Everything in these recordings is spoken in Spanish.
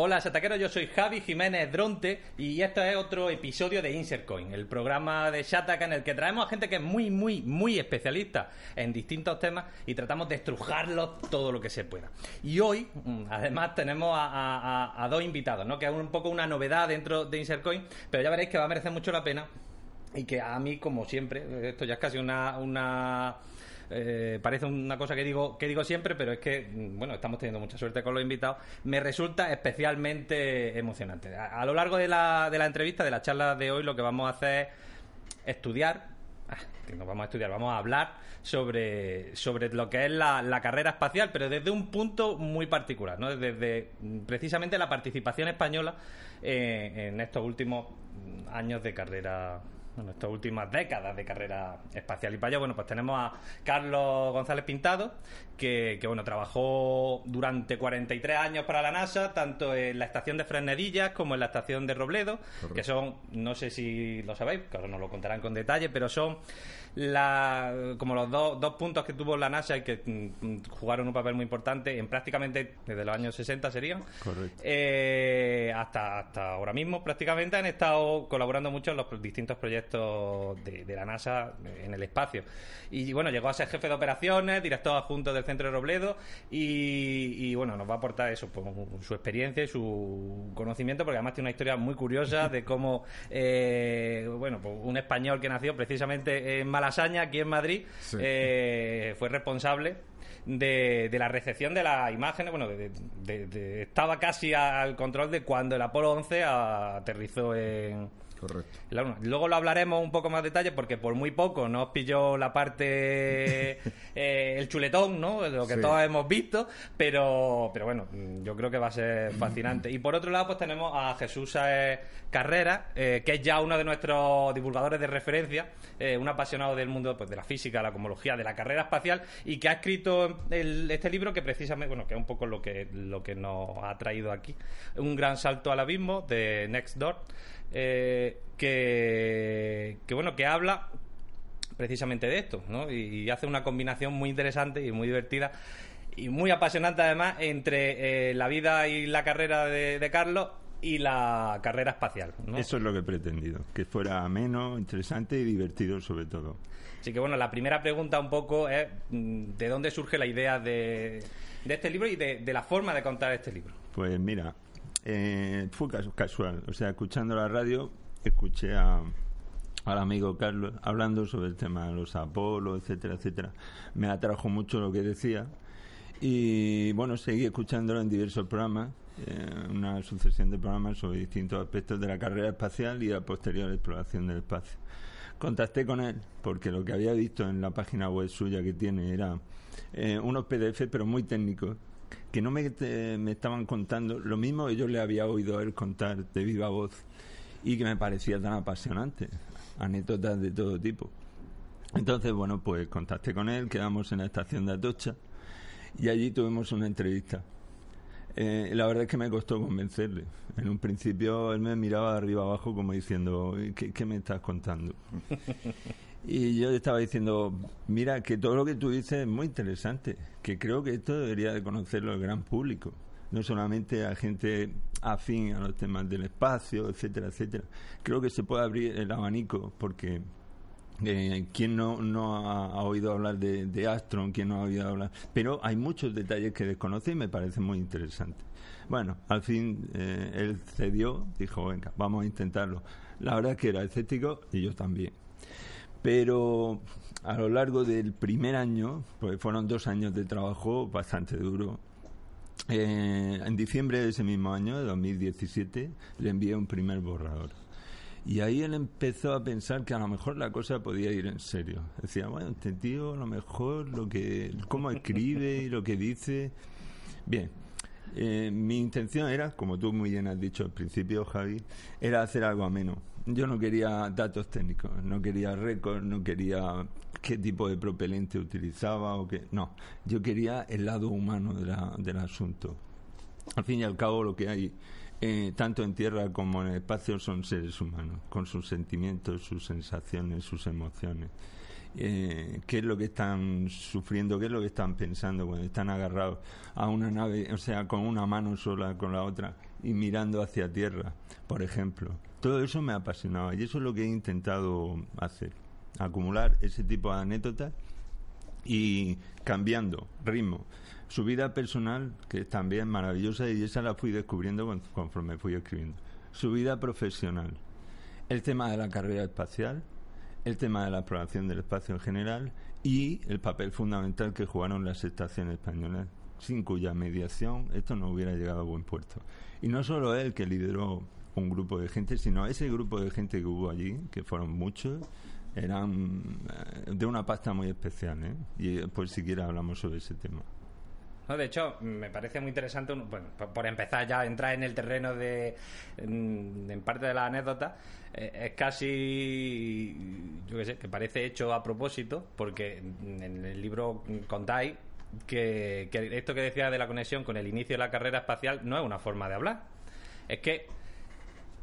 Hola, Sataqueros, yo soy Javi Jiménez Dronte y esto es otro episodio de Insercoin, el programa de Shataka en el que traemos a gente que es muy, muy, muy especialista en distintos temas y tratamos de estrujarlos todo lo que se pueda. Y hoy, mm, además, tenemos a, dos invitados, ¿no? que es un poco una novedad dentro de Insercoin, pero ya veréis que va a merecer mucho la pena y que a mí, como siempre, esto ya es casi una, una eh, parece una cosa que digo, que digo siempre, pero es que, mm, bueno, estamos teniendo mucha suerte con los invitados, me resulta especialmente emocionante. A, lo largo de la, de la entrevista, de la charla de hoy, lo que vamos a hacer es estudiar, ah, nos vamos a estudiar, vamos a hablar sobre, sobre lo que es la, carrera espacial, pero desde un punto muy particular, ¿no? desde mm, precisamente la participación española eh, en estos últimos años de carrera en estas últimas décadas de carrera espacial. Y para ello, bueno, pues tenemos a Carlos González Pintado, que, bueno, trabajó durante 43 años para la NASA, tanto en la estación de Fresnedillas como en la estación de Robledo, que son, no sé si lo sabéis, claro, nos lo contarán con detalle, pero son la, como los dos, dos puntos que tuvo la NASA y que mm, jugaron un papel muy importante en prácticamente desde los años 60 serían eh, hasta, hasta ahora mismo prácticamente han estado colaborando mucho en los distintos proyectos de, la NASA en el espacio. Y bueno llegó a ser jefe de operaciones director adjunto del centro de Robledo y, bueno nos va a aportar eso pues, su experiencia y su conocimiento porque además tiene una historia muy curiosa de cómo eh, bueno pues un español que nació precisamente en Malasia Malasaña, aquí en Madrid, eh, fue responsable de, la recepción de las imágenes. Bueno, estaba casi al control de cuando el Apolo 11 aterrizó en, Correcto. Luego lo hablaremos un poco más detalle porque por muy poco nos pilló la parte, eh, el chuletón, ¿no? Lo que todos hemos visto, pero, pero bueno, yo creo que va a ser fascinante. Y por otro lado, pues tenemos a Jesús Carrera, eh, que es ya uno de nuestros divulgadores de referencia, eh, un apasionado del mundo pues, de la física, la cosmología, de la carrera espacial y que ha escrito este libro que precisamente, bueno, que es un poco lo que, lo que nos ha traído aquí, un gran salto al abismo de Next Door. Eh, que, bueno, que habla precisamente de esto, ¿no? Y, hace una combinación muy interesante y muy divertida y muy apasionante además entre eh, la vida y la carrera de, Carlos y la carrera espacial. Eso es lo que he pretendido, que fuera ameno, interesante y divertido sobre todo. Así que bueno, la primera pregunta un poco es mm, ¿de dónde surge la idea de, de este libro y de, de la forma de contar este libro? Pues mira, eh, fue casual. O sea, escuchando la radio, escuché a, al amigo Carlos hablando sobre el tema de los Apolos, etcétera, etcétera. Me atrajo mucho lo que decía. Y bueno, seguí escuchándolo en diversos programas, eh, una sucesión de programas sobre distintos aspectos de la carrera espacial y la posterior exploración del espacio. Contacté con él porque lo que había visto en la página web suya que tiene era eh, unos PDF pero muy técnicos que no me, me estaban contando lo mismo que yo le había oído a él contar de viva voz y que me parecía tan apasionante, anécdotas de todo tipo. Entonces, bueno, pues contacté con él, quedamos en la estación de Atocha y allí tuvimos una entrevista. Eh, la verdad es que me costó convencerle. En un principio él me miraba de arriba abajo como diciendo, ¿qué, qué me estás contando? Y yo estaba diciendo, mira, que todo lo que tú dices es muy interesante, que creo que esto debería de conocerlo el gran público, no solamente a gente afín a los temas del espacio, etcétera, etcétera. Creo que se puede abrir el abanico porque eh, ¿Quién no, no ha, oído hablar de, de, Astron? ¿Quién no ha oído hablar? Pero hay muchos detalles que desconoce y me parece muy interesante. Bueno, al fin eh, él cedió, dijo, venga, vamos a intentarlo. La verdad es que era escéptico y yo también pero a lo largo del primer año, pues fueron dos años de trabajo bastante duro. Eh, en diciembre de ese mismo año, de 2017, le envié un primer borrador. Y ahí él empezó a pensar que a lo mejor la cosa podía ir en serio. Decía, bueno, este tío a lo mejor lo que, cómo escribe y lo que dice. Bien, eh, mi intención era, como tú muy bien has dicho al principio, Javi, era hacer algo ameno yo no quería datos técnicos, no quería récords, no quería qué tipo de propelente utilizaba o qué. No, yo quería el lado humano del asunto. Al fin y al cabo, lo que hay eh, tanto en tierra como en el espacio son seres humanos, con sus sentimientos, sus sensaciones, sus emociones. eh, qué es lo que están sufriendo, qué es lo que están pensando cuando están agarrados a una nave, o sea, con una mano sola, con la otra, y mirando hacia tierra, por ejemplo. Todo eso me apasionaba y eso es lo que he intentado hacer, acumular ese tipo de anécdotas y cambiando ritmo. Su vida personal, que es también maravillosa y esa la fui descubriendo conforme fui escribiendo. Su vida profesional, el tema de la carrera espacial, el tema de la exploración del espacio en general y el papel fundamental que jugaron las estaciones españolas, sin cuya mediación esto no hubiera llegado a buen puerto. Y no solo él que lideró un grupo de gente, sino ese grupo de gente que hubo allí, que fueron muchos, eran eh, de una pasta muy especial, ¿eh? Y pues siquiera hablamos sobre ese tema. de hecho, me parece muy interesante, bueno, por, empezar ya a entrar en el terreno de, en, parte de la anécdota, eh, es casi, yo qué sé, que parece hecho a propósito, porque en el libro contáis que, que esto que decía de la conexión con el inicio de la carrera espacial no es una forma de hablar. Es que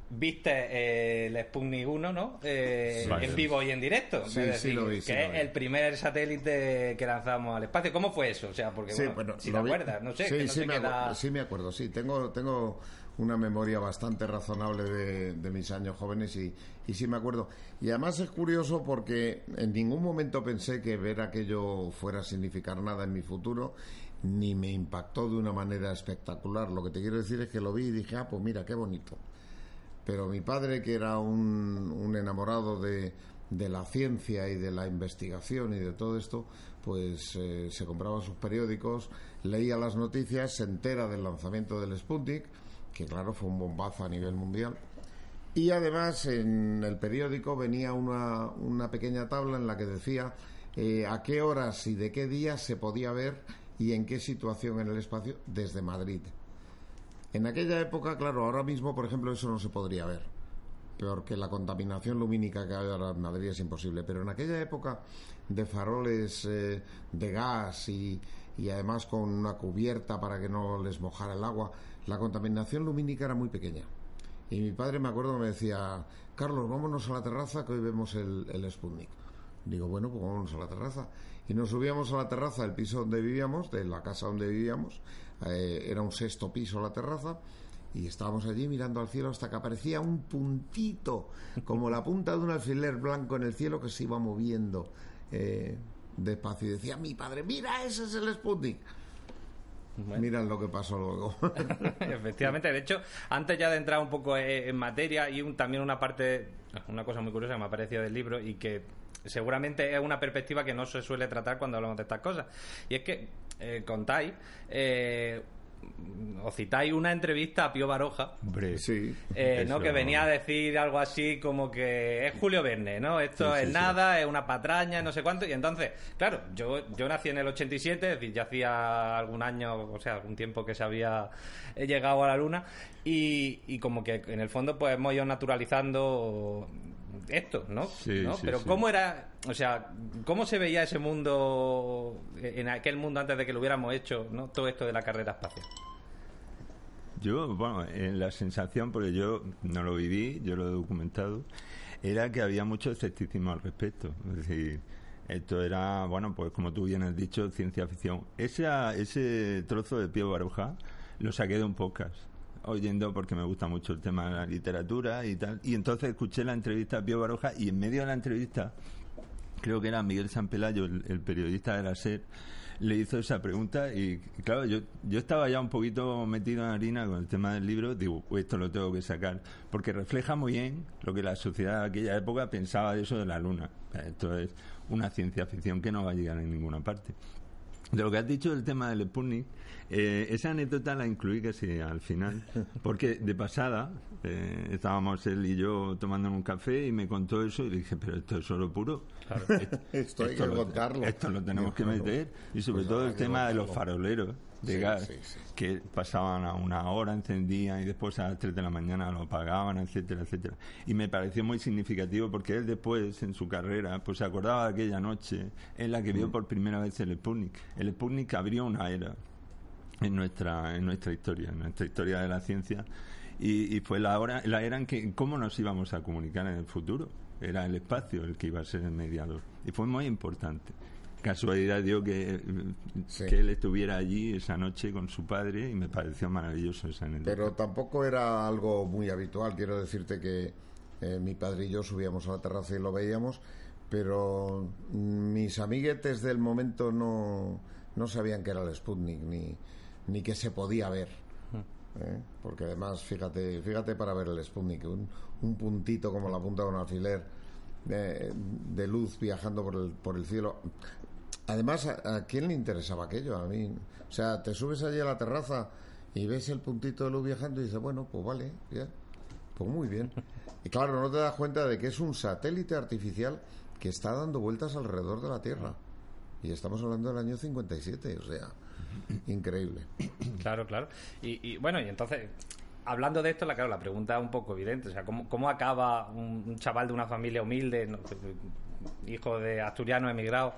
viste eh, el Sputnik 1, ¿no? Eh, en vivo y en directo. Sí, sí lo vi, que es el primer satélite que lanzamos al espacio. ¿Cómo fue eso? O sea, porque, bueno, si te acuerdas, no sé. Sí, sí, me acuerdo, sí, me acuerdo, sí. Tengo, tengo una memoria bastante razonable de, mis años jóvenes y, sí me acuerdo. Y además es curioso porque en ningún momento pensé que ver aquello fuera a significar nada en mi futuro ni me impactó de una manera espectacular. Lo que te quiero decir es que lo vi y dije, ah, pues mira, qué bonito. Pero mi padre, que era un, enamorado de, la ciencia y de la investigación y de todo esto, pues eh, se compraba sus periódicos, leía las noticias, se entera del lanzamiento del Sputnik, que claro fue un bombazo a nivel mundial. Y además en el periódico venía una, una pequeña tabla en la que decía eh, a qué horas y de qué días se podía ver y en qué situación en el espacio desde Madrid. En aquella época, claro, ahora mismo, por ejemplo, eso no se podría ver. Peor que la contaminación lumínica que hay ahora en Madrid es imposible. Pero en aquella época de faroles eh, de gas y, y además con una cubierta para que no les mojara el agua, la contaminación lumínica era muy pequeña. Y mi padre me acuerdo me decía, Carlos, vámonos a la terraza que hoy vemos el, el Sputnik. Digo, bueno, pues vámonos a la terraza. Y nos subíamos a la terraza del piso donde vivíamos, de la casa donde vivíamos, eh, era un sexto piso la terraza, y estábamos allí mirando al cielo hasta que aparecía un puntito, como la punta de un alfiler blanco en el cielo que se iba moviendo eh, despacio. Y decía, mi padre, mira, ese es el Sputnik. Mira lo que pasó luego. Efectivamente, de hecho, antes ya de entrar un poco en materia y también una parte, una cosa muy curiosa que me ha parecido del libro y que seguramente es una perspectiva que no se suele tratar cuando hablamos de estas cosas. Y es que eh, contáis, eh, os citáis una entrevista a Pío Baroja, Hombre, sí. Eh, ¿no? que venía a decir algo así como que es Julio Verne, ¿no? Esto es nada, es una patraña, no sé cuánto. Y entonces, claro, yo, yo nací en el 87, es decir, ya hacía algún año, o sea, algún tiempo que se había llegado a la Luna. Y, y como que en el fondo, pues hemos ido naturalizando esto, ¿no? Sí, Pero ¿cómo era, o sea, cómo se veía ese mundo, en aquel mundo antes de que lo hubiéramos hecho, ¿no? Todo esto de la carrera espacial. Yo, bueno, en la sensación, porque yo no lo viví, yo lo he documentado, era que había mucho escepticismo al respecto. Es decir, esto era, bueno, pues como tú bien has dicho, ciencia ficción. Ese, ese trozo de Pío Baroja lo saqué de un podcast oyendo porque me gusta mucho el tema de la literatura y tal. Y entonces escuché la entrevista a Pío Baroja y en medio de la entrevista, creo que era Miguel San Pelayo, el, periodista de la SER, le hizo esa pregunta y, claro, yo, yo estaba ya un poquito metido en harina con el tema del libro, digo, esto lo tengo que sacar, porque refleja muy bien lo que la sociedad de aquella época pensaba de eso de la luna. Esto es una ciencia ficción que no va a llegar en ninguna parte. De lo que has dicho del tema del Sputnik, eh, esa anécdota la incluí casi al final, porque de pasada eh, estábamos él y yo tomando un café y me contó eso y le dije, pero esto es solo puro. Esto, hay que contarlo. Esto lo tenemos que meter. Y sobre pues todo el tema de los faroleros de gas, que pasaban a una hora, encendían y después a las 3 de la mañana lo apagaban, etcétera, etcétera. Y me pareció muy significativo porque él después, en su carrera, pues se acordaba de aquella noche en la que vio mm. por primera vez el Sputnik. El Sputnik abrió una era en nuestra, en nuestra historia, en nuestra historia de la ciencia. Y, fue la, hora, la era en que cómo nos íbamos a comunicar en el futuro. Era el espacio el que iba a ser el mediador. Y fue muy importante. Casualidad dio que, que él estuviera allí esa noche con su padre y me pareció maravilloso esa anécdota. Pero tampoco era algo muy habitual. Quiero decirte que eh, mi padre y yo subíamos a la terraza y lo veíamos, pero mis amiguetes del momento no, no sabían que era el Sputnik ni, ni que se podía ver. ¿eh? Porque además, fíjate, fíjate para ver el Sputnik, un, un puntito como la punta de un alfiler de, de luz viajando por el, por el cielo. Además, ¿a, quién le interesaba aquello? A mí. O sea, te subes allí a la terraza y ves el puntito de luz viajando y dices, bueno, pues vale. Pues muy bien. Y claro, no te das cuenta de que es un satélite artificial que está dando vueltas alrededor de la Tierra. Y estamos hablando del año 57, o sea, increíble. Claro, claro. Y, y bueno, y entonces, hablando de esto, la, claro, la pregunta es un poco evidente. O sea, ¿cómo, cómo acaba un, un chaval de una familia humilde, hijo de asturianos emigrados?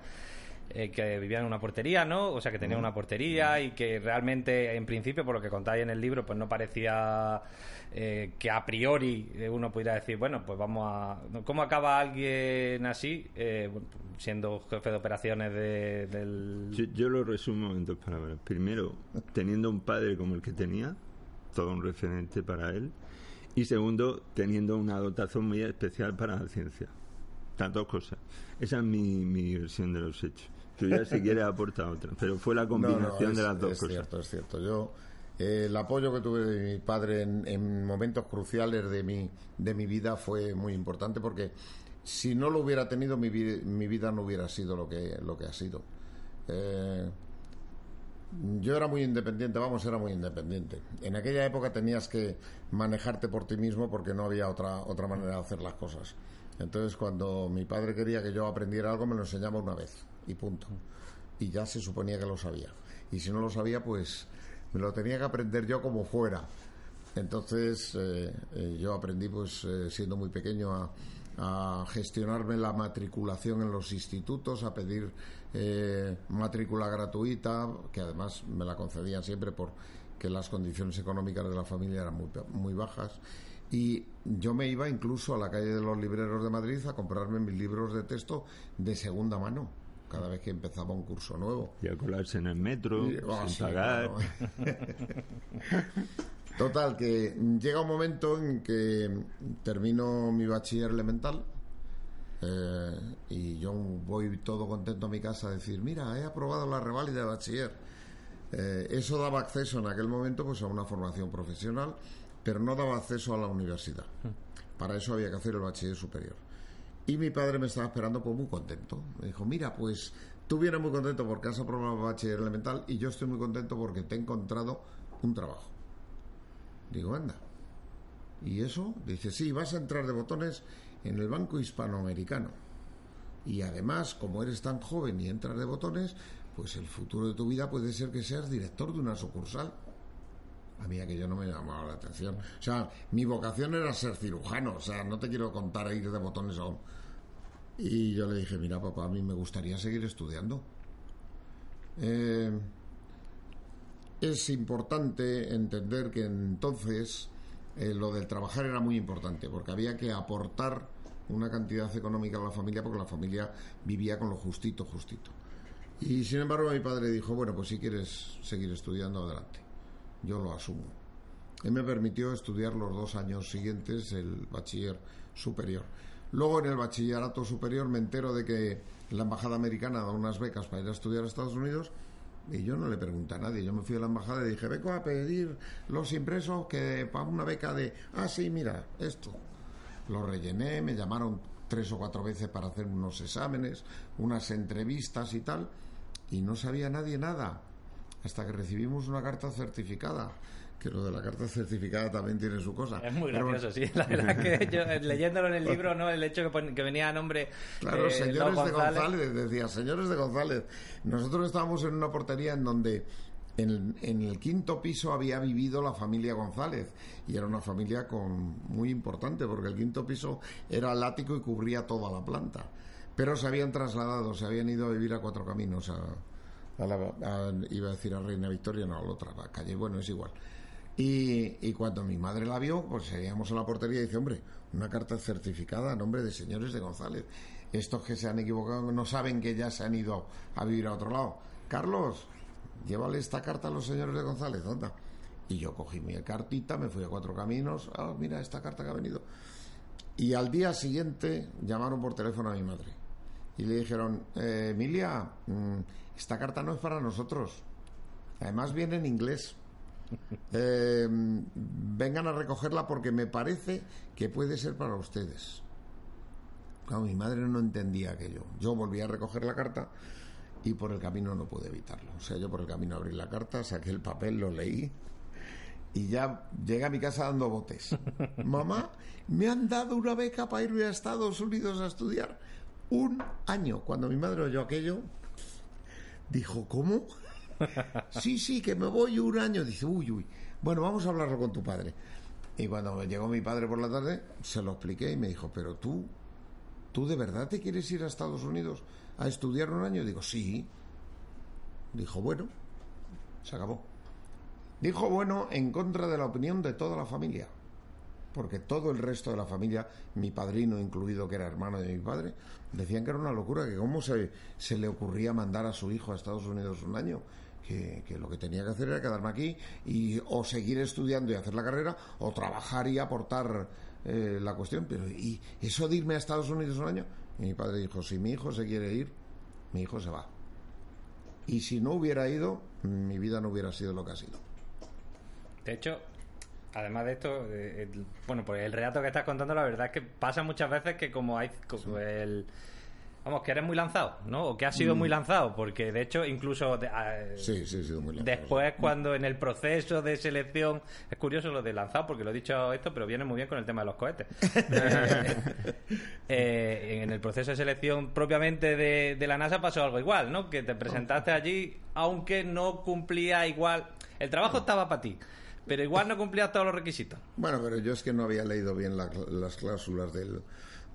Eh, que vivía en una portería, ¿no? O sea, que tenía una portería y que realmente, en principio, por lo que contáis en el libro, pues no parecía eh, que a priori uno pudiera decir, bueno, pues vamos a... ¿Cómo acaba alguien así, eh, siendo jefe de operaciones de, del...? Yo, yo, lo resumo en dos palabras. Primero, teniendo un padre como el que tenía, todo un referente para él. Y segundo, teniendo una dotación muy especial para la ciencia. Las dos cosas. Esa es mi, mi versión de los hechos. Tú ya si quieres aporta otra, pero fue la combinación no, no, es, de las dos es cosas. cierto, es cierto. Yo eh, el apoyo que tuve de mi padre en, en, momentos cruciales de mi de mi vida fue muy importante porque si no lo hubiera tenido mi, vida, mi vida no hubiera sido lo que lo que ha sido. Eh, yo era muy independiente, vamos, era muy independiente. En aquella época tenías que manejarte por ti mismo porque no había otra otra manera de hacer las cosas. Entonces, cuando mi padre quería que yo aprendiera algo, me lo enseñaba una vez y punto. Y ya se suponía que lo sabía. Y si no lo sabía, pues me lo tenía que aprender yo como fuera. Entonces, eh, eh, yo aprendí, pues, eh, siendo muy pequeño, a, gestionarme la matriculación en los institutos, a pedir matrícula gratuita, que además me la concedían siempre porque las condiciones económicas de la familia eran muy, muy bajas. Y yo me iba incluso a la calle de los libreros de Madrid a comprarme mis libros de texto de segunda mano cada vez que empezaba un curso nuevo. Y a colarse en el metro, y, oh, sin sí, pagar. Claro. Total, que llega un momento en que termino mi bachiller elemental eh, y yo voy todo contento a mi casa a decir, mira, he aprobado la reválida de bachiller. Eh, eso daba acceso en aquel momento pues a una formación profesional, pero no daba acceso a la universidad. Para eso había que hacer el bachiller superior. Y mi padre me estaba esperando pues muy contento. Me dijo, mira, pues tú vienes muy contento porque has aprobado bachiller elemental y yo estoy muy contento porque te he encontrado un trabajo. Digo, anda. ¿Y eso? Dice, sí, vas a entrar de botones en el Banco Hispanoamericano. Y además, como eres tan joven y entras de botones, pues el futuro de tu vida puede ser que seas director de una sucursal. A mí aquello no me llamaba la atención. O sea, mi vocación era ser cirujano. O sea, no te quiero contar ir de botones aún. Y yo le dije, mira papá, a mí me gustaría seguir estudiando. Eh, es importante entender que entonces eh, lo del trabajar era muy importante, porque había que aportar una cantidad económica a la familia, porque la familia vivía con lo justito, justito. Y sin embargo mi padre dijo, bueno, pues si quieres seguir estudiando, adelante. Yo lo asumo. Él me permitió estudiar los dos años siguientes el bachiller superior. Luego en el bachillerato superior me entero de que la embajada americana da unas becas para ir a estudiar a Estados Unidos y yo no le pregunté a nadie. Yo me fui a la embajada y dije, vengo a pedir los impresos que para una beca de, ah, sí, mira, esto. Lo rellené, me llamaron tres o cuatro veces para hacer unos exámenes, unas entrevistas y tal, y no sabía nadie nada, hasta que recibimos una carta certificada que lo de la carta certificada también tiene su cosa. Es muy gracioso, Pero, sí. La verdad que yo, leyéndolo en el libro, ¿no? El hecho que, pon, que venía a nombre. Claro, eh, señores de González, decía, señores de González. Nosotros estábamos en una portería en donde en, en, el quinto piso había vivido la familia González y era una familia con muy importante porque el quinto piso era el ático y cubría toda la planta. Pero se habían trasladado, se habían ido a vivir a Cuatro Caminos, a, a la, a, iba a decir a Reina Victoria, no, a la otra a calle, bueno, es igual. Y, cuando mi madre la vio, pues seguíamos en la portería y dice, hombre, una carta certificada a nombre de señores de González. estos que se han equivocado no saben que ya se han ido a vivir a otro lado. Carlos, llévale esta carta a los señores de González, ¿dónde? Y yo cogí mi cartita, me fui a cuatro caminos, ah, mira esta carta que ha venido. Y al día siguiente llamaron por teléfono a mi madre y le dijeron, eh, Emilia, mm, esta carta no es para nosotros. Además viene en inglés. Eh, vengan a recogerla porque me parece que puede ser para ustedes. Claro, mi madre no entendía aquello. Yo volví a recoger la carta y por el camino no pude evitarlo. O sea, yo por el camino abrí la carta, saqué el papel, lo leí y ya llegué a mi casa dando botes. Mamá, me han dado una beca para irme a Estados Unidos a estudiar un año. Cuando mi madre oyó aquello, dijo, ¿cómo? sí, sí, que me voy un año. Dice, uy, uy. Bueno, vamos a hablarlo con tu padre. Y cuando llegó mi padre por la tarde, se lo expliqué y me dijo, pero tú, ¿tú de verdad te quieres ir a Estados Unidos a estudiar un año? Digo, sí. Dijo, bueno, se acabó. Dijo, bueno, en contra de la opinión de toda la familia. Porque todo el resto de la familia, mi padrino incluido, que era hermano de mi padre, decían que era una locura, que cómo se, se le ocurría mandar a su hijo a Estados Unidos un año que, lo que tenía que hacer era quedarme aquí y o seguir estudiando y hacer la carrera o trabajar y aportar eh, la cuestión. Pero ¿y eso de irme a Estados Unidos un año? Y mi padre dijo, si mi hijo se quiere ir, mi hijo se va. Y si no hubiera ido, mi vida no hubiera sido lo que ha sido. De hecho, además de esto, eh, bueno, pues el relato que estás contando, la verdad es que pasa muchas veces que como hay como el Vamos, que eres muy lanzado, ¿no? O que has sido mm. muy lanzado, porque de hecho, incluso. Ah, sí, sí, he sido muy lanzado. Después, cuando en el proceso de selección. Es curioso lo de lanzado, porque lo he dicho esto, pero viene muy bien con el tema de los cohetes. Eh, en el proceso de selección propiamente de, de, la NASA pasó algo igual, ¿no? Que te presentaste allí, aunque no cumplía igual. El trabajo estaba para ti. Pero igual no cumplías todos los requisitos. Bueno, pero yo es que no había leído bien las cláusulas del,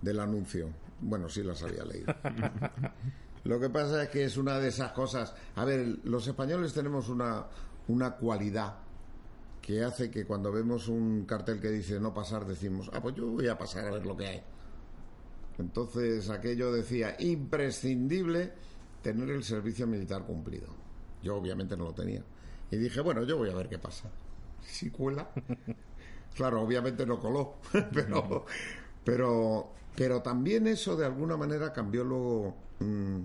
del anuncio. Bueno, sí las había leído. Lo que pasa es que es una de esas cosas. A ver, los españoles tenemos una, una cualidad que hace que cuando vemos un cartel que dice no pasar, decimos, ah, pues yo voy a pasar a ver lo que hay. Entonces aquello decía, imprescindible tener el servicio militar cumplido. Yo obviamente no lo tenía. Y dije, bueno, yo voy a ver qué pasa. Si cuela. Claro, obviamente no coló, pero, pero pero también eso de alguna manera cambió luego mm,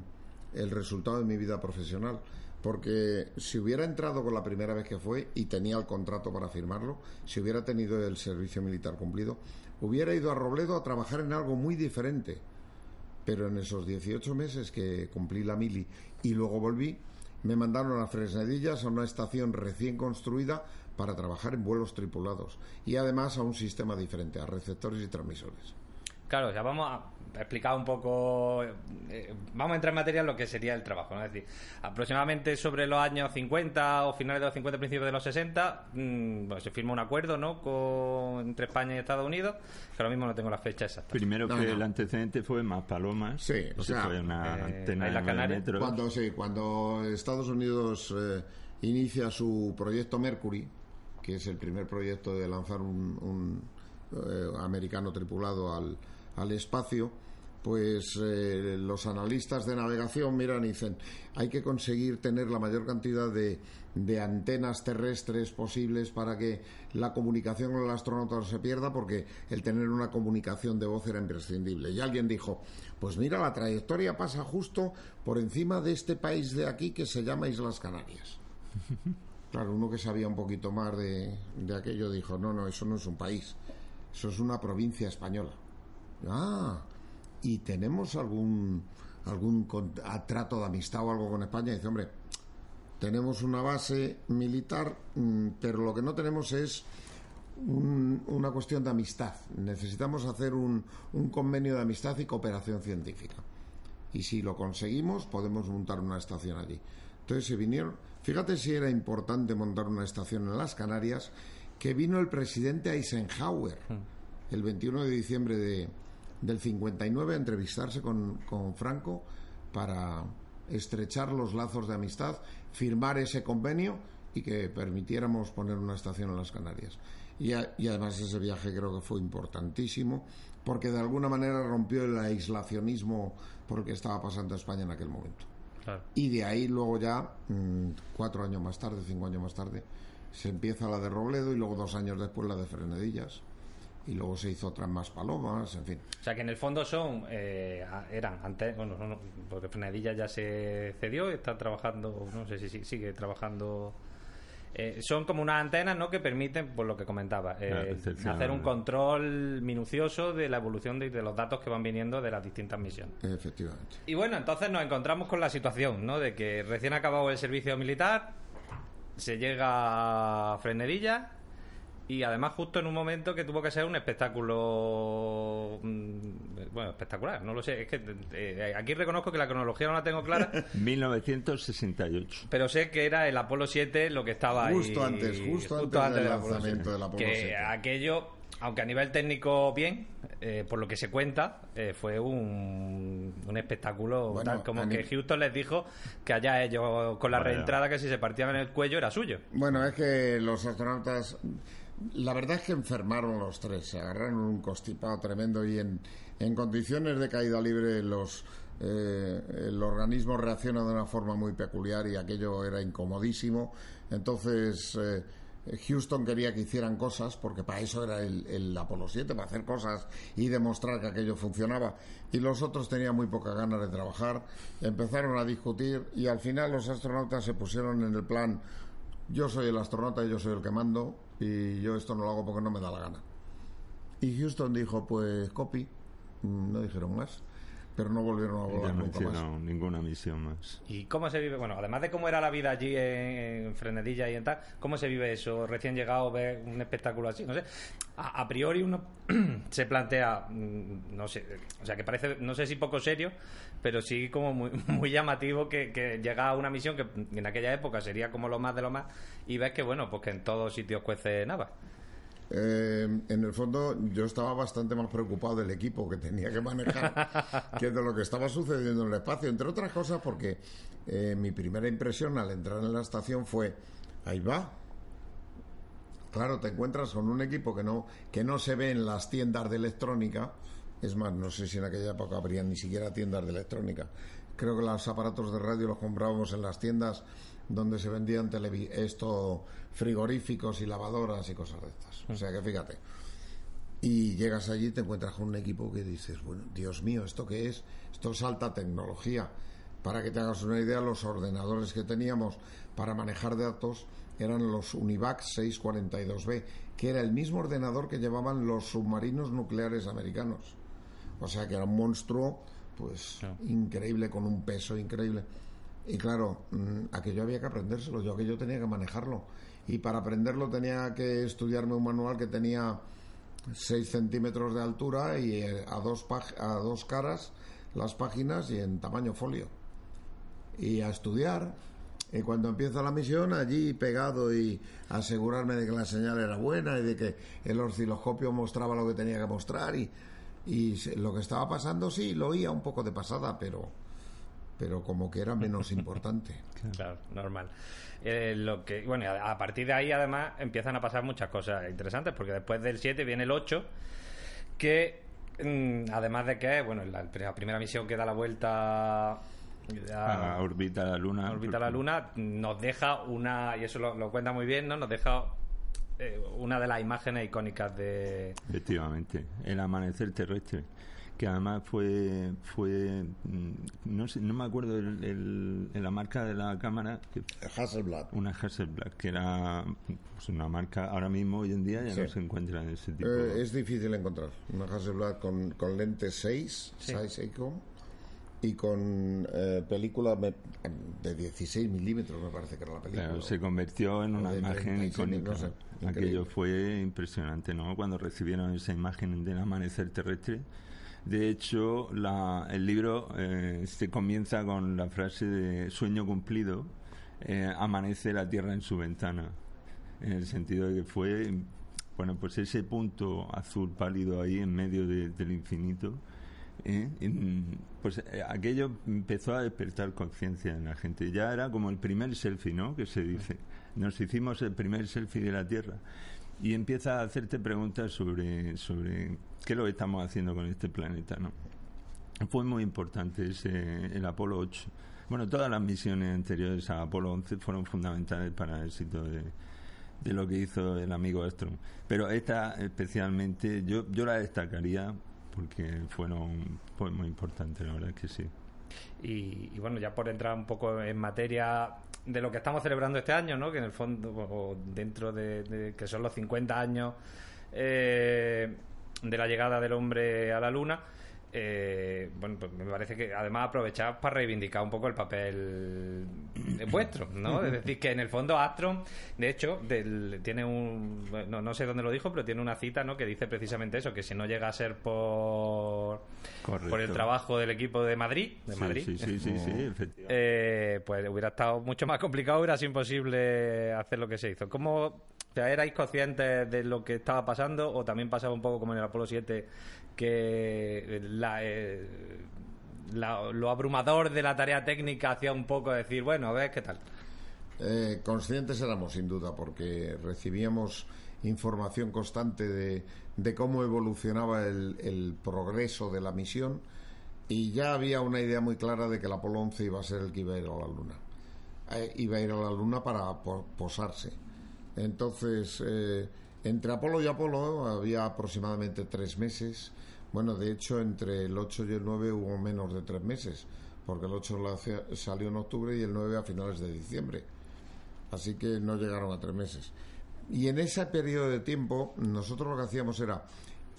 el resultado de mi vida profesional. Porque si hubiera entrado con la primera vez que fue y tenía el contrato para firmarlo, si hubiera tenido el servicio militar cumplido, hubiera ido a Robledo a trabajar en algo muy diferente. Pero en esos 18 meses que cumplí la mili y luego volví, me mandaron a Fresnedillas, a una estación recién construida, para trabajar en vuelos tripulados y además a un sistema diferente, a receptores y transmisores. Claro, ya vamos a explicar un poco, eh, vamos a entrar en materia en lo que sería el trabajo, ¿no? Es decir, aproximadamente sobre los años 50 o finales de los 50, principios de los 60, mm, se firma un acuerdo, ¿no? Con, entre España y Estados Unidos, que ahora mismo no tengo la fecha exacta. Primero que el antecedente fue más palomas. Sí, o sea, fue una eh, antena de Cuando, sí, cuando Estados Unidos eh, inicia su proyecto Mercury, que es el primer proyecto de lanzar un americano tripulado al al espacio, pues eh, los analistas de navegación miran y dicen hay que conseguir tener la mayor cantidad de, de, antenas terrestres posibles para que la comunicación con el astronauta no se pierda porque el tener una comunicación de voz era imprescindible. Y alguien dijo, pues mira, la trayectoria pasa justo por encima de este país de aquí que se llama Islas Canarias. Claro, uno que sabía un poquito más de, de aquello dijo, no, no, eso no es un país, eso es una provincia española. Ah, y tenemos algún algún trato de amistad o algo con España. Y dice, hombre, tenemos una base militar, mm, pero lo que no tenemos es una cuestión de amistad. Necesitamos hacer un, un convenio de amistad y cooperación científica. Y si lo conseguimos, podemos montar una estación allí. Entonces se vinieron. Fíjate si era importante montar una estación en las Canarias, que vino el presidente Eisenhower hmm. el 21 de diciembre de, del 59 a entrevistarse con, con Franco para estrechar los lazos de amistad, firmar ese convenio y que permitiéramos poner una estación en las Canarias. Y, y además ese viaje creo que fue importantísimo porque de alguna manera rompió el aislacionismo por el que estaba pasando España en aquel momento. Y de ahí luego ya, mm, cuatro años más tarde, cinco años más tarde, se empieza la de Robledo y luego dos años después la de Frenedillas. Y luego se hizo otras más palomas, en fin. O sea que en el fondo son, eh, eran antes, bueno, porque Frenedillas ya se cedió, está trabajando, no sé si sigue trabajando eh, son como unas antenas ¿no? que permiten, por lo que comentaba, eh, hacer un control minucioso de la evolución de, los datos que van viniendo de las distintas misiones. Efectivamente. Y bueno, entonces nos encontramos con la situación ¿no? de que recién acabado el servicio militar, se llega a Frenerilla y además justo en un momento que tuvo que ser un espectáculo mm, bueno espectacular no lo sé es que eh, aquí reconozco que la cronología no la tengo clara. 1968 pero sé que era el Apolo 7 lo que estaba justo antes justo, antes, del lanzamiento del Apolo que aquello aunque a nivel técnico bien eh, por lo que se cuenta eh, fue un, un espectáculo tal, como que Houston les dijo que allá ellos con la reentrada que si se partían en el cuello era suyo. Bueno es que los astronautas la verdad es que enfermaron los tres, se agarraron un constipado tremendo y en, en condiciones de caída libre los, eh, el organismo reacciona de una forma muy peculiar y aquello era incomodísimo. Entonces, eh, Houston quería que hicieran cosas, porque para eso era el, el, Apolo 7, para hacer cosas y demostrar que aquello funcionaba. Y los otros tenían muy poca ganas de trabajar, empezaron a discutir y al final los astronautas se pusieron en el plan, yo soy el astronauta y yo soy el que mando, y yo esto no lo hago porque no me da la gana. Y Houston dijo, pues copy, mm, no dijeron más, pero no volvieron a volar no nunca más. ninguna misión más. ¿Y cómo se vive? Bueno, además de cómo era la vida allí en, Frenedilla y en tal, ¿cómo se vive eso? Recién llegado, ver un espectáculo así, no sé. A, priori uno se plantea, mm, no sé, o sea, que parece, no sé si poco serio, pero sí como muy, muy llamativo que, que llega a una misión que en aquella época sería como lo más de lo más y ves que, bueno, pues que en todos sitios cuece nada. Eh, en el fondo yo estaba bastante más preocupado del equipo que tenía que manejar que de lo que estaba sucediendo en el espacio, entre otras cosas porque eh, mi primera impresión al entrar en la estación fue, ahí va. Claro, te encuentras con un equipo que no, que no se ve en las tiendas de electrónica, es más, no sé si en aquella época habría ni siquiera tiendas de electrónica. Creo que los aparatos de radio los comprábamos en las tiendas donde se vendían esto frigoríficos y lavadoras y cosas de estas. O sea que fíjate. Y llegas allí y te encuentras con un equipo que dices, bueno, Dios mío, ¿esto qué es? Esto es alta tecnología. Para que te hagas una idea, los ordenadores que teníamos para manejar datos eran los Univac 642B, que era el mismo ordenador que llevaban los submarinos nucleares americanos. O sea que era un monstruo, pues, increíble, con un peso increíble. Y claro, mm, aquello había que aprendérselo, yo aquello tenía que manejarlo. Y para aprenderlo tenía que estudiarme un manual que tenía 6 centímetros de altura y eh, a dos, a dos caras las páginas y en tamaño folio. Y a estudiar. Y cuando empieza la misión, allí pegado y asegurarme de que la señal era buena y de que el osciloscopio mostraba lo que tenía que mostrar. Y, y lo que estaba pasando, sí, lo oía un poco de pasada, pero pero como que era menos importante. claro, normal. Eh, lo que, bueno, a, partir de ahí además empiezan a pasar muchas cosas interesantes, porque después del 7 viene el 8, que mm, además de que, bueno, la, primera misión que da la vuelta a, orbita la luna. Orbita la luna nos deja una, y eso lo, cuenta muy bien, ¿no? Nos deja eh, una de las imágenes icónicas de... Efectivamente, el amanecer terrestre que además fue fue mm, no sé, no me acuerdo el, la marca de la cámara que, Hasselblad. una Hasselblad que era pues, una marca ahora mismo hoy en día ya no se encuentra en ese tipo. Eh, es difícil encontrar una Hasselblad con, con lentes 6 6 y con eh, película de 16 milímetros me parece que era la película. Se convirtió en una imagen icónica. aquello fue impresionante ¿no? cuando recibieron esa imagen del amanecer terrestre de hecho, el libro eh, se comienza con la frase de sueño cumplido, eh, amanece la tierra en su ventana, en el sentido de que fue, bueno, pues ese punto azul pálido ahí en medio del infinito. ¿eh? pues aquello empezó a despertar conciencia en la gente. Ya era como el primer selfie, ¿no? Que se dice. Nos hicimos el primer selfie de la Tierra. Y empieza a hacerte preguntas sobre, sobre qué es lo que estamos haciendo con este planeta, ¿no? Fue muy importante ese, el Apolo 8. Bueno, todas las misiones anteriores a Apolo 11 fueron fundamentales para el éxito de, de lo que hizo el amigo Astro. Pero esta especialmente, yo, yo la destacaría porque fueron fue muy importante, la verdad que sí. Y, bueno, ya por entrar un poco en materia de lo que estamos celebrando este año, ¿no? que en el fondo, dentro de, que son los 50 años eh, de la llegada del hombre a la Luna, eh, bueno, pues me parece que además aprovechar para reivindicar un poco el papel vuestro, ¿no? Es decir, que en el fondo Astron, de hecho, tiene un. No, sé dónde lo dijo, pero tiene una cita, ¿no? Que dice precisamente eso, que si no llega a ser por. Por el trabajo del equipo de Madrid, de Madrid, sí, sí, sí, eh, pues hubiera estado mucho más complicado, hubiera sido imposible hacer lo que se hizo. ¿Cómo ¿erais conscientes de lo que estaba pasando o también pasaba un poco como en el Apolo 7 que eh, lo abrumador de la tarea técnica hacía un poco decir, bueno, a ver qué tal? Eh, conscientes éramos, sin duda, porque recibíamos información constante de, cómo evolucionaba el, progreso de la misión y ya había una idea muy clara de que el Apolo 11 iba a ser el que iba a ir a la Luna. Eh, iba a ir a la Luna para posarse entonces, eh, entre Apolo y Apolo había aproximadamente tres meses. Bueno, de hecho, entre el 8 y el 9 hubo menos de tres meses, porque el 8 salió en octubre y el 9 a finales de diciembre. Así que no llegaron a tres meses. Y en ese periodo de tiempo, nosotros lo que hacíamos era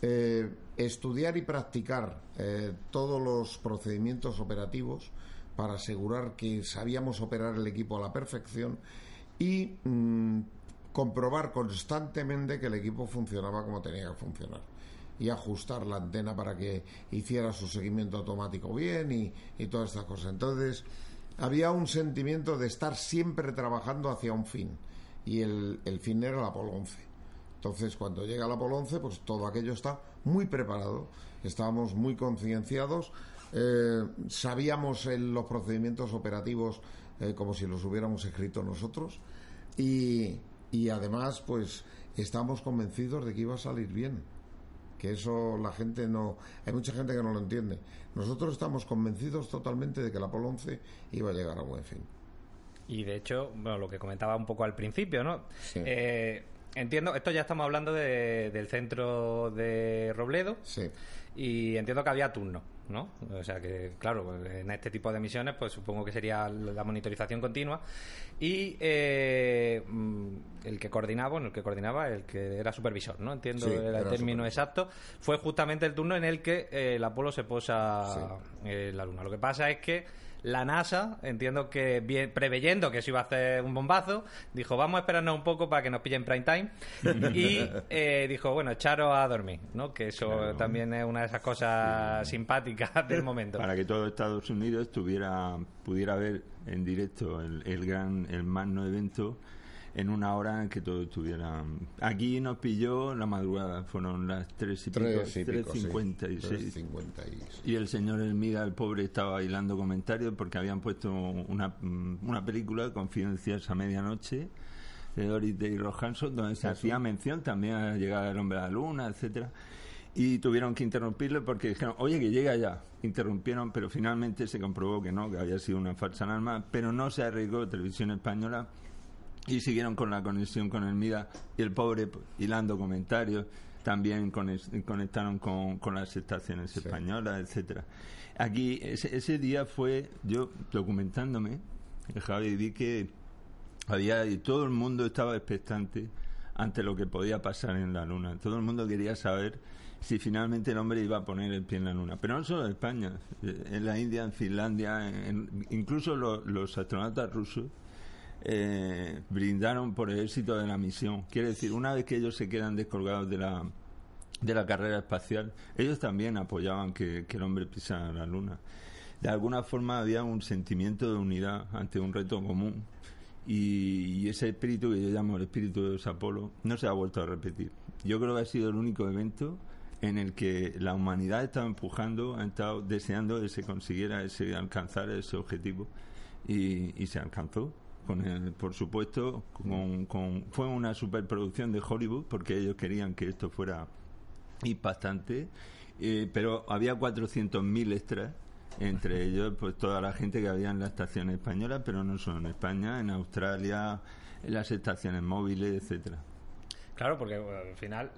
eh, estudiar y practicar eh, todos los procedimientos operativos para asegurar que sabíamos operar el equipo a la perfección y mm, comprobar constantemente que el equipo funcionaba como tenía que funcionar y ajustar la antena para que hiciera su seguimiento automático bien y, y todas estas cosas. Entonces, había un sentimiento de estar siempre trabajando hacia un fin y el, el fin era el Apolo 11. Entonces, cuando llega el Apolo 11, pues todo aquello está muy preparado, estábamos muy concienciados, eh, sabíamos los procedimientos operativos eh, como si los hubiéramos escrito nosotros y, y además pues estamos convencidos de que iba a salir bien que eso la gente no hay mucha gente que no lo entiende. Nosotros estamos convencidos totalmente de que el Apolo 11 iba a llegar a buen fin. Y de hecho bueno lo que comentaba un poco al principio no eh, entiendo esto ya estamos hablando del centro de Robledo. Sí y entiendo que había turno ¿no? O sea que, claro, en este tipo de misiones, pues supongo que sería la monitorización continua. Y eh, mm, el que coordinaba, bueno, el que coordinaba, el que era supervisor, ¿no? Entiendo el término exacto, fue justamente el turno en el que eh, el Apolo se posa eh, la Luna. Lo que pasa es que la NASA, entiendo que bien, preveyendo que se iba a hacer un bombazo, dijo, vamos a esperarnos un poco para que nos pillen prime time. y eh, dijo, bueno, echaros a dormir, ¿no? Que eso también es una de esas cosas simpáticas del momento. Para que todo Estados Unidos tuviera, pudiera ver en directo el, el gran, el magno evento en una hora en que todo estuviera. Aquí nos pilló la madrugada, fueron las 3 y pico, 3.56. Y el señor Elmida, el pobre, estaba bailando comentarios porque habían puesto una, una película, Confidencias a Medianoche, de Doris Day Rohanson, donde se hacía mención también a la llegada del hombre a la luna, etcétera y tuvieron que interrumpirlo porque dijeron, oye, que llega ya. Interrumpieron, pero finalmente se comprobó que no, que había sido una falsa alarma, pero no se arriesgó Televisión Española y siguieron con la conexión con el MIDA y el pobre pues, hilando comentarios también conectaron con, con, las estaciones españolas, etcétera. Aquí ese, ese, día fue yo documentándome, Javi, vi que había y todo el mundo estaba expectante ante lo que podía pasar en la luna. Todo el mundo quería saber si finalmente el hombre iba a poner el pie en la luna. Pero no solo en España, en la India, en Finlandia, incluso los astronautas rusos eh, brindaron por el éxito de la misión. Quiere decir, una vez que ellos se quedan descolgados de la, de la carrera espacial, ellos también apoyaban que, el hombre pisara la Luna. De alguna forma había un sentimiento de unidad ante un reto común y, ese espíritu que yo llamo el espíritu de los Apolo no se ha vuelto a repetir. Yo creo que ha sido el único evento en el que la humanidad estaba empujando, ha estado deseando que se consiguiera ese alcanzar ese objetivo y se alcanzó con el, por supuesto, con, con- fue una superproducción de Hollywood porque ellos querían que esto fuera impactante, eh, pero había 400.000 extras, entre ellos pues toda la gente que había en la estación española, pero no solo en España, en Australia, en las estaciones móviles, etcétera. Claro, porque bueno, al final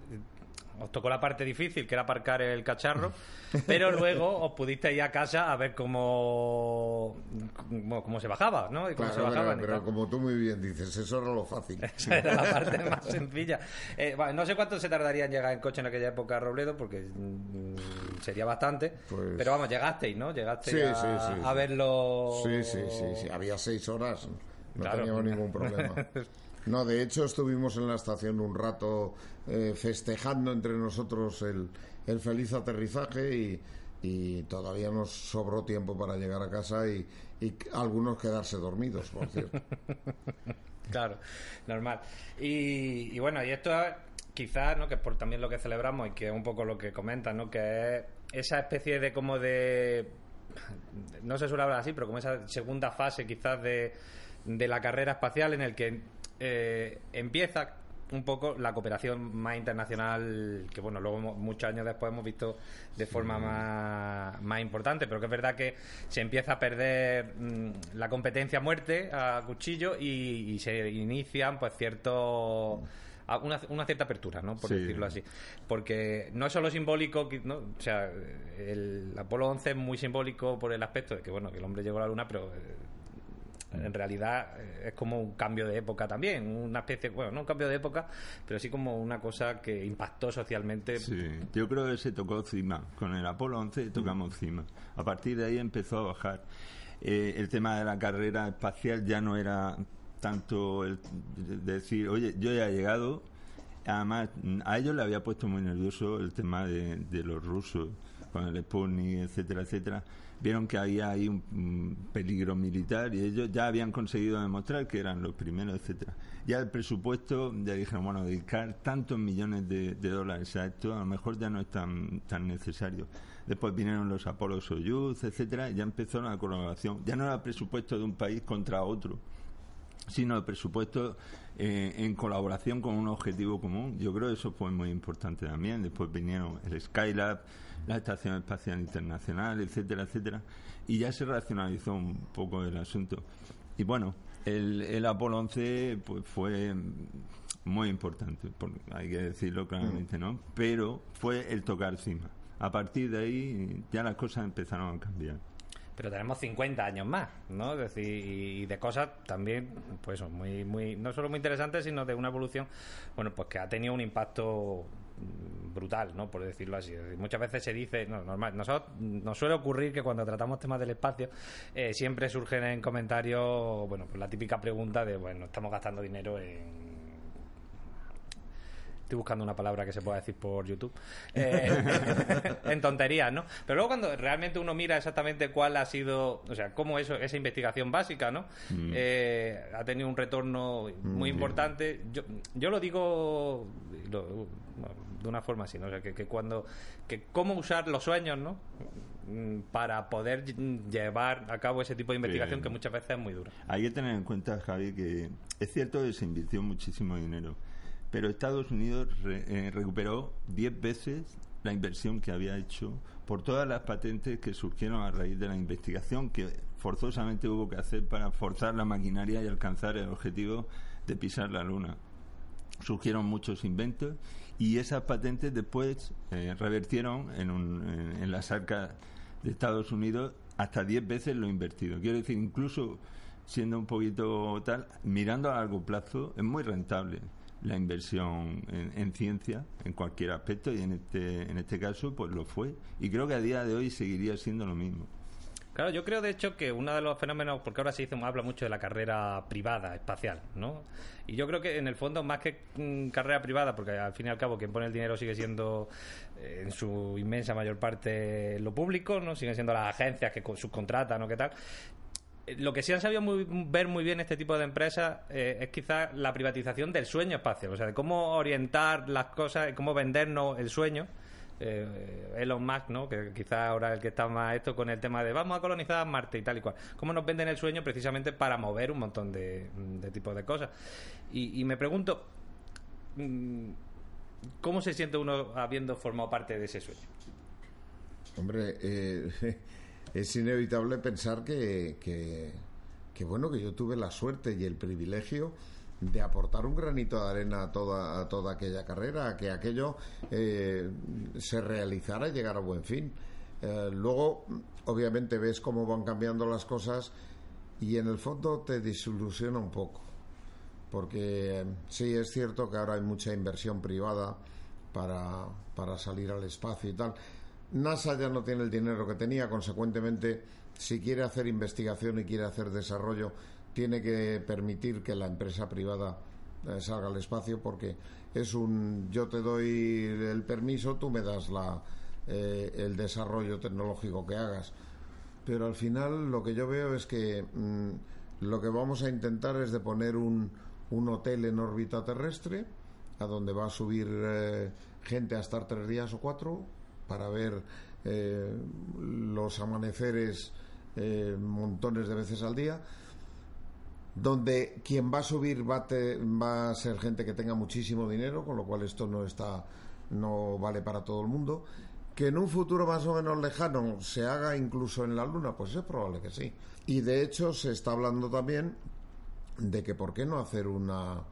os tocó la parte difícil, que era aparcar el cacharro, pero luego os pudisteis ir a casa a ver cómo, cómo, cómo se bajaba, ¿no? Y cómo Claro, se pero, bajaban como tú muy bien dices, eso era lo fácil. Esa era la parte más sencilla. Eh, bueno, no sé cuánto se tardaría en llegar en coche en aquella época a Robledo, porque mm, sería bastante. Pues- Pero vamos, llegasteis, ¿no? Llegasteis Sí, a, sí, sí, a verlo. Sí, sí, sí, sí. Había seis horas. No Claro. teníamos ningún problema. No, de hecho estuvimos en la estación un rato eh, festejando entre nosotros el, el feliz aterrizaje y, y todavía nos sobró tiempo para llegar a casa y, y algunos quedarse dormidos, por cierto. Claro, normal. Y, y bueno, y esto es quizás, ¿no? Que es por también lo que celebramos y que es un poco lo que comentan, ¿no? Que es esa especie de como de... No se suele hablar así, pero como esa segunda fase quizás de, de la carrera espacial en el que eh, empieza un poco la cooperación más internacional que bueno luego muchos años después hemos visto de forma más, más importante pero que es verdad que se empieza a perder mm, la competencia a muerte a cuchillo y, y se inician pues ciertos a una, una cierta apertura, ¿no? Por Sí. decirlo así. Porque no es solo simbólico, ¿no? O sea, el Apolo 11 es muy simbólico por el aspecto de que, bueno, que el hombre llegó a la Luna, pero eh, en realidad eh, es como un cambio de época también, una especie, bueno, no un cambio de época, pero sí como una cosa que impactó socialmente. Sí, yo creo que se tocó cima. Con el Apolo 11 tocamos cima. A partir de ahí empezó a bajar. Eh, el tema de la carrera espacial ya no era tanto el de decir, oye, yo ya he llegado. Además, a ellos le había puesto muy nervioso el tema de, de los rusos, con el Sputnik, etcétera, etcétera. Vieron que había ahí un, peligro militar y ellos ya habían conseguido demostrar que eran los primeros, etcétera. Ya el presupuesto, ya dijeron, bueno, dedicar tantos millones de, de dólares a esto, a lo mejor ya no es tan, tan necesario. Después vinieron los Apolo Soyuz, etcétera, y ya empezó la colaboración. Ya no era presupuesto de un país contra otro, sino el presupuesto eh, en colaboración con un objetivo común. Yo creo que eso fue muy importante también. Después vinieron el Skylab, la Estación Espacial Internacional, etcétera, etcétera. Y ya se racionalizó un poco el asunto. Y bueno, el, el Apolo 11 pues, fue muy importante, por- hay que decirlo claramente, ¿no? Pero fue el tocar cima. A partir de ahí ya las cosas empezaron a cambiar. Pero tenemos 50 años más, ¿no? Decir, y de cosas también, pues muy, muy, no solo muy interesantes, sino de una evolución, bueno, pues que ha tenido un impacto brutal, ¿no? Por decirlo así. Muchas veces se dice, no, normal, nosotros, nos suele ocurrir que cuando tratamos temas del espacio, eh, siempre surgen en comentarios, bueno, pues la típica pregunta de, bueno, estamos gastando dinero en Estoy buscando una palabra que se pueda decir por YouTube. Eh, en tonterías, ¿no? Pero luego cuando realmente uno mira exactamente cuál ha sido, o sea, cómo eso, esa investigación básica, ¿no? Eh, ha tenido un retorno muy importante. Yo, yo lo digo lo- de una forma así, ¿no? O sea, que, que cuando, que cómo usar los sueños, ¿no? Mm, Para poder ll- llevar a cabo ese tipo de investigación Bien. que muchas veces es muy dura. Hay que tener en cuenta, Javi, que es cierto que se invirtió muchísimo dinero, pero Estados Unidos re- eh, recuperó 10 veces la inversión que había hecho por todas las patentes que surgieron a raíz de la investigación que forzosamente hubo que hacer para forzar la maquinaria y alcanzar el objetivo de pisar la Luna. Surgieron muchos inventos y esas patentes después eh, revertieron en, un- en- en las arcas de Estados Unidos hasta 10 veces lo invertido. Quiero decir, incluso siendo un poquito tal, mirando a largo plazo, es muy rentable la inversión en, en ciencia, en cualquier aspecto, y en este, en este caso, pues lo fue. Y creo que a día de hoy seguiría siendo lo mismo. Claro, yo creo de hecho que uno de los fenómenos, porque ahora se dice, habla mucho de la carrera privada espacial, ¿no? Y yo creo que en el fondo, más que mm, carrera privada, porque al fin y al cabo quien pone el dinero sigue siendo eh, en su inmensa mayor parte lo público, ¿no? Siguen siendo las agencias que co- subcontratan o qué tal. Eh, Lo que sí han sabido ver muy bien este tipo de empresas eh, es quizás la privatización del sueño espacial, o sea, de cómo orientar las cosas, y cómo vendernos el sueño eh, Elon Musk, ¿no? Que quizás ahora el que está más esto con el tema de vamos a colonizar Marte y tal y cual. ¿Cómo nos venden el sueño precisamente para mover un montón de, de tipos de cosas? Y, y me pregunto, mm, ¿cómo se siente uno habiendo formado parte de ese sueño? Hombre, eh, es inevitable pensar que, que, bueno, que yo tuve la suerte y el privilegio de aportar un granito de arena a toda, a toda aquella carrera, a que aquello eh, se realizara y llegara a buen fin. Eh, luego, obviamente, ves cómo van cambiando las cosas y en el fondo te desilusiona un poco. Porque sí es cierto que ahora hay mucha inversión privada para, para salir al espacio y tal. NASA ya no tiene el dinero que tenía, consecuentemente, si quiere hacer investigación y quiere hacer desarrollo, tiene que permitir que la empresa privada eh, salga al espacio porque es un yo te doy el permiso, tú me das la, eh, el desarrollo tecnológico que hagas. Pero al final lo que yo veo es que mm, lo que vamos a intentar es de poner un, un hotel en órbita terrestre a donde va a subir eh, gente a estar tres días o cuatro para ver eh, los amaneceres eh, montones de veces al día donde quien va a subir va te, va a, ser gente que tenga muchísimo dinero, con lo cual esto no está no vale para todo el mundo. Que en un futuro más o menos lejano se haga incluso en la Luna, pues es probable que sí. Y de hecho se está hablando también de que por qué no hacer una,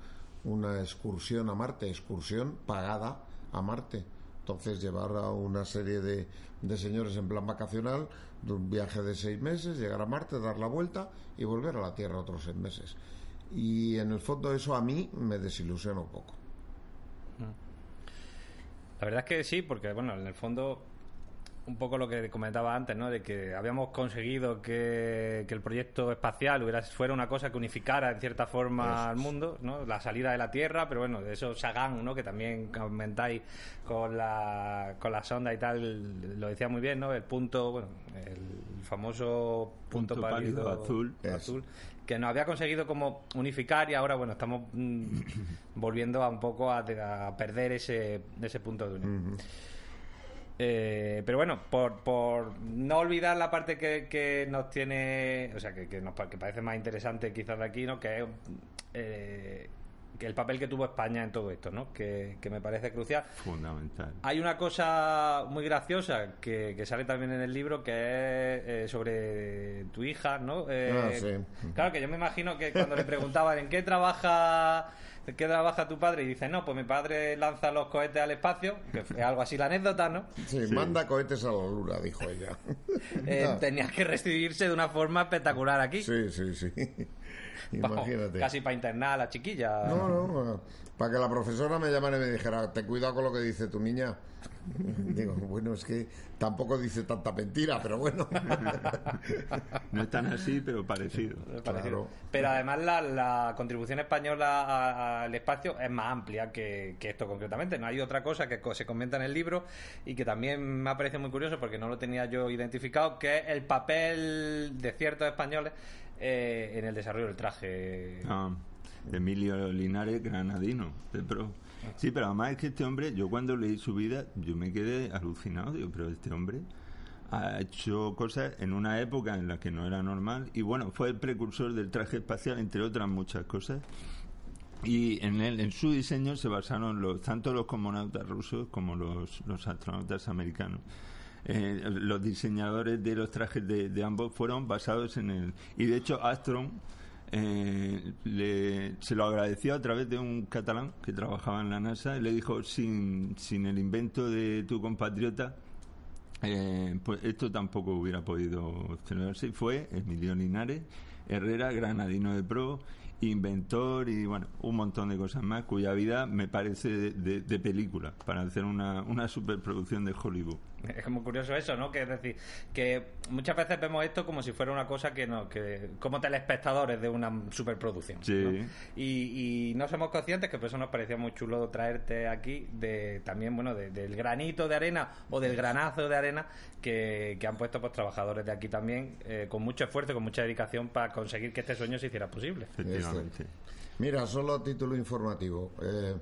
una excursión a Marte, excursión pagada a Marte. Entonces llevar a una serie de, de señores en plan vacacional de un viaje de seis meses, llegar a Marte, dar la vuelta y volver a la Tierra otros seis meses. Y en el fondo eso a mí me desilusiona un poco. La verdad es que sí, porque bueno, en el fondo un poco lo que comentaba antes, ¿no? De que habíamos conseguido que, que el proyecto espacial hubiera, fuera una cosa que unificara en cierta forma al mundo, ¿no? La salida de la Tierra, pero bueno, de eso Sagan, ¿no? Que también comentáis con la, con la sonda y tal, lo decía muy bien, ¿no? El punto, bueno, el famoso punto, Punto pálido azul. azul que nos había conseguido como unificar y ahora bueno estamos mm, volviendo a un poco a, a perder ese, ese punto de unión. Eh, pero bueno, por, por no olvidar la parte que, que nos tiene, o sea, que, que nos que parece más interesante quizás de aquí, ¿no? Que es eh, que el papel que tuvo España en todo esto, ¿no? Que, que me parece crucial. Fundamental. Hay una cosa muy graciosa que, que sale también en el libro que es eh, sobre tu hija, ¿no? Eh, Ah, sí. Claro que yo me imagino que cuando le preguntaban en qué trabaja en qué trabaja tu padre y dice no, pues mi padre lanza los cohetes al espacio, que es algo así la anécdota, ¿no? Sí, manda cohetes a la luna, dijo ella. Eh, Ah, Tenía que recibirse de una forma espectacular aquí. Sí, sí, sí. Imagínate. casi para internar a la chiquilla. No, no, para que la profesora me llamara y me dijera, ten cuidado con lo que dice tu niña. Digo, bueno, es que tampoco dice tanta mentira, pero bueno. No es tan así, pero parecido. Claro. Pero además la, la contribución española a- al espacio es más amplia que, que esto concretamente. No hay otra cosa que se comenta en el libro y que también me parece muy curioso porque no lo tenía yo identificado, que es el papel de ciertos españoles eh, en el desarrollo del traje. Ah, Emilio Linares, granadino, de pro. Sí, pero además es que este hombre, yo cuando leí su vida, yo me quedé alucinado, digo, pero este hombre ha hecho cosas en una época en la que no era normal y bueno, fue el precursor del traje espacial, entre otras muchas cosas. Y en, él, en su diseño se basaron los, tanto los cosmonautas rusos como los astronautas americanos. Eh, los diseñadores de los trajes de, de ambos fueron basados en el... Y de hecho, Astron eh, le- se lo agradeció a través de un catalán que trabajaba en la NASA y le dijo, sin, sin el invento de tu compatriota, eh, pues esto tampoco hubiera podido celebrarse. Fue Emilio Linares, Herrera, granadino de pro, inventor y bueno, un montón de cosas más, cuya vida me parece de, de- de película para hacer una, una superproducción de Hollywood. Es muy curioso eso, ¿no? Que es decir, que muchas veces vemos esto como si fuera una cosa que no, que como telespectadores de una superproducción. Sí. ¿no? Y, y no somos conscientes que por eso nos parecía muy chulo traerte aquí de también, bueno, de- del granito de arena o del granazo de arena que, que han puesto pues trabajadores de aquí también eh, con mucho esfuerzo, con mucha dedicación para conseguir que este sueño se hiciera posible. Efectivamente. Mira, solo a título informativo. eh,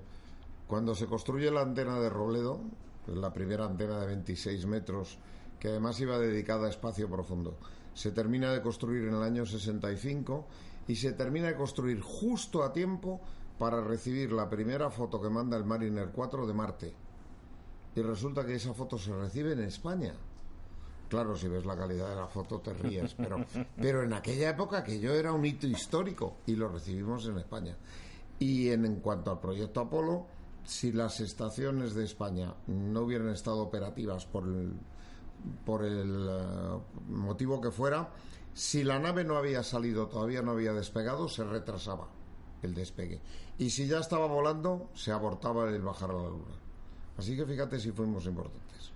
cuando se construye la antena de Robledo, la primera antena de 26 metros, que además iba dedicada a espacio profundo. Se termina de construir en el año 65 y se termina de construir justo a tiempo para recibir la primera foto que manda el Mariner 4 de Marte. Y resulta que esa foto se recibe en España. Claro, si ves la calidad de la foto te ríes, pero, pero en aquella época que yo era un hito histórico y lo recibimos en España. Y en, cuanto al proyecto Apolo, si las estaciones de España no hubieran estado operativas por el, por el eh, motivo que fuera, si la nave no había salido, todavía no había despegado, se retrasaba el despegue. Y si ya estaba volando, se abortaba el bajar a la luna. Así que fíjate si fuimos importantes.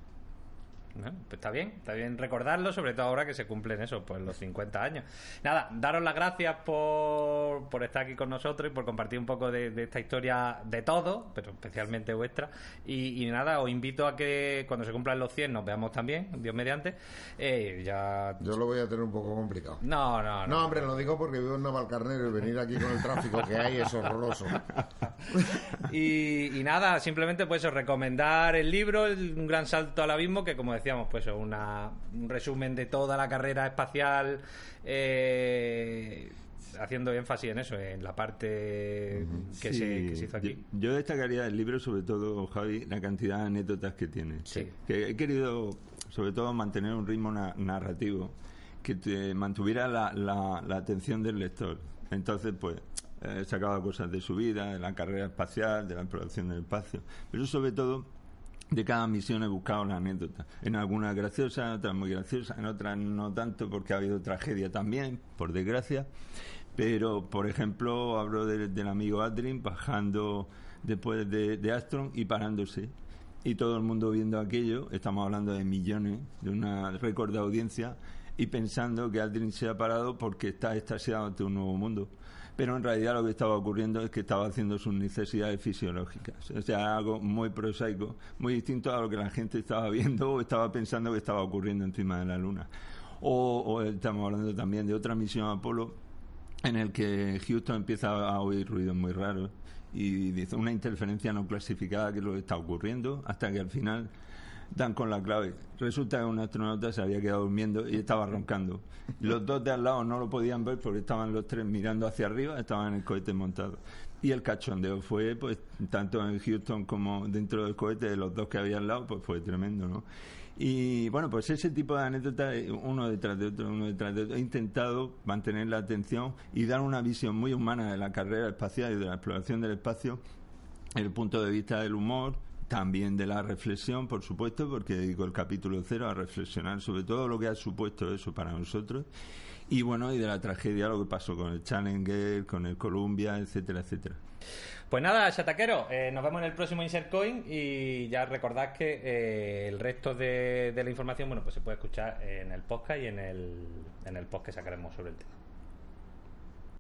Pues está bien, está bien recordarlo, sobre todo ahora que se cumplen eso, pues los 50 años. Nada, daros las gracias por, por estar aquí con nosotros y por compartir un poco de, esta historia de todo, pero especialmente vuestra. Y, nada, os invito a que cuando se cumplan los 100 nos veamos también, Dios mediante. Eh, ya... Yo lo voy a tener un poco complicado. No, no, no. No, hombre, lo digo porque vivo en Navalcarnero y venir aquí con el tráfico que hay es horroroso. y, nada, simplemente pues os recomendar el libro, Un gran salto al abismo, que como decíamos, pues una, un resumen de toda la carrera espacial, eh, haciendo énfasis en eso, en la parte que, se, hizo aquí. Yo, destacaría el libro, sobre todo, Javi, la cantidad de anécdotas que tiene. Que he querido, sobre todo, mantener un ritmo narrativo que te mantuviera la, la, atención del lector. Entonces, pues, he sacado cosas de su vida, de la carrera espacial, de la exploración del espacio, pero sobre todo de cada misión he buscado una anécdota. En algunas graciosas, en otras muy graciosas, en otras no tanto porque ha habido tragedia también, por desgracia. Pero, por ejemplo, hablo del amigo Adrien bajando después de, de Astron y parándose. Y todo el mundo viendo aquello, estamos hablando de millones, de una récord de audiencia, y pensando que Adrien se ha parado porque está extasiado ante un nuevo mundo pero en realidad lo que estaba ocurriendo es que estaba haciendo sus necesidades fisiológicas. O sea, algo muy prosaico, muy distinto a lo que la gente estaba viendo o estaba pensando que estaba ocurriendo encima de la Luna. O, estamos hablando también de otra misión Apolo en el que Houston empieza a oír ruidos muy raros y dice una interferencia no clasificada que es lo que está ocurriendo hasta que al final dan con la clave. Resulta que un astronauta se había quedado durmiendo y estaba roncando. Los dos de al lado no lo podían ver porque estaban los tres mirando hacia arriba, estaban en el cohete montado. Y el cachondeo fue, pues, tanto en Houston como dentro del cohete de los dos que había al lado, pues fue tremendo, ¿no? Y bueno, pues ese tipo de anécdotas, uno detrás de otro, uno detrás de otro, he intentado mantener la atención y dar una visión muy humana de la carrera espacial y de la exploración del espacio, el punto de vista del humor, también de la reflexión, por supuesto, porque dedico el capítulo cero a reflexionar sobre todo lo que ha supuesto eso para nosotros. Y bueno, y de la tragedia, lo que pasó con el Challenger, con el Columbia, etcétera, etcétera. Pues nada, Chataquero, eh, nos vemos en el próximo Insert Coin y ya recordad que eh, el resto de, la información bueno pues se puede escuchar en el podcast y en el, en el post que sacaremos sobre el tema.